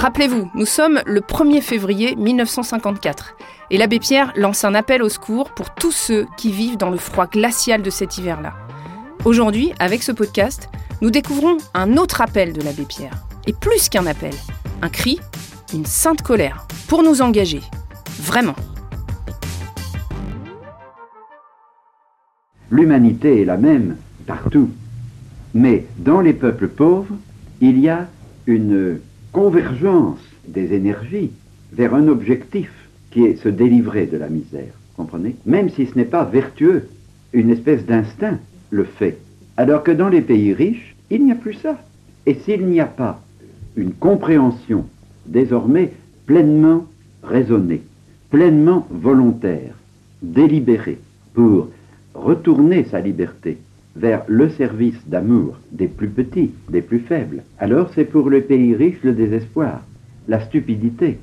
Rappelez-vous, nous sommes le 1er février 1954 et l'abbé Pierre lance un appel au secours pour tous ceux qui vivent dans le froid glacial de cet hiver-là. Aujourd'hui, avec ce podcast, nous découvrons un autre appel de l'abbé Pierre. Et plus qu'un appel, un cri, une sainte colère, pour nous engager. Vraiment. L'humanité est la même partout. Mais dans les peuples pauvres, il y a une convergence des énergies vers un objectif qui est se délivrer de la misère. Comprenez? Même si ce n'est pas vertueux, une espèce d'instinct le fait. Alors que dans les pays riches, il n'y a plus ça. Et s'il n'y a pas une compréhension désormais pleinement raisonnée, pleinement volontaire, délibérée, pour retourner sa liberté vers le service d'amour des plus petits, des plus faibles, alors c'est pour le pays riche le désespoir, la stupidité,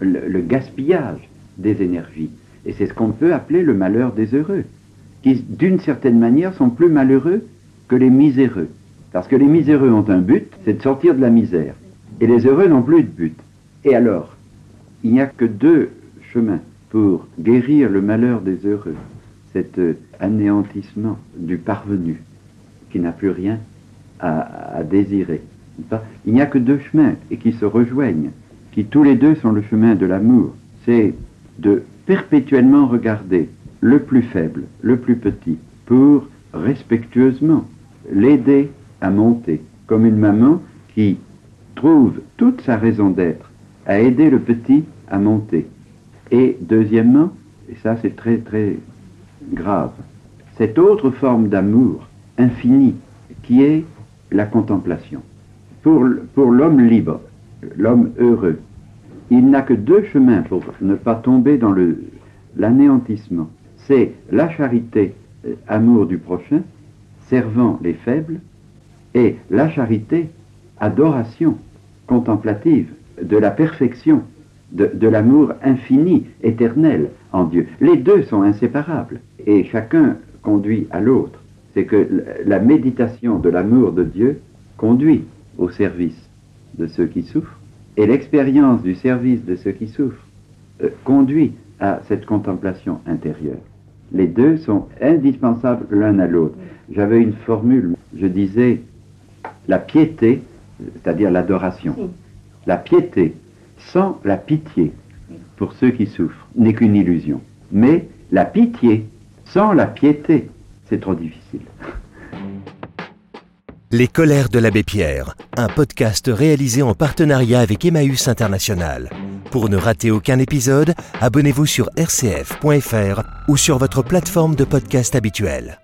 le, gaspillage des énergies. Et c'est ce qu'on peut appeler le malheur des heureux, qui d'une certaine manière sont plus malheureux que les miséreux. Parce que les miséreux ont un but, c'est de sortir de la misère. Et les heureux n'ont plus de but. Et alors, il n'y a que deux chemins pour guérir le malheur des heureux cet euh, anéantissement du parvenu qui n'a plus rien à, désirer. Il n'y a que deux chemins et qui se rejoignent, qui tous les deux sont le chemin de l'amour. C'est de perpétuellement regarder le plus faible, le plus petit, pour respectueusement l'aider à monter, comme une maman qui trouve toute sa raison d'être à aider le petit à monter. Et deuxièmement, et ça c'est très très grave, cette autre forme d'amour infini qui est la contemplation. Pour, pour l'homme libre, l'homme heureux, il n'a que deux chemins pour ne pas tomber dans l'anéantissement. C'est la charité, euh, amour du prochain, servant les faibles, et la charité, adoration contemplative de la perfection, de, de l'amour infini, éternel en Dieu. Les deux sont inséparables et chacun conduit à l'autre. C'est que la méditation de l'amour de Dieu conduit au service de ceux qui souffrent, et l'expérience du service de ceux qui souffrent euh, conduit à cette contemplation intérieure. Les deux sont indispensables l'un à l'autre. J'avais une formule, je disais la piété, c'est-à-dire l'adoration, la piété sans la pitié pour ceux qui souffrent n'est qu'une illusion. Mais la pitié sans la piété, c'est trop difficile. Les colères de l'abbé Pierre, un podcast réalisé en partenariat avec Emmaüs International. Pour ne rater aucun épisode, abonnez-vous sur rcf.fr ou sur votre plateforme de podcast habituelle.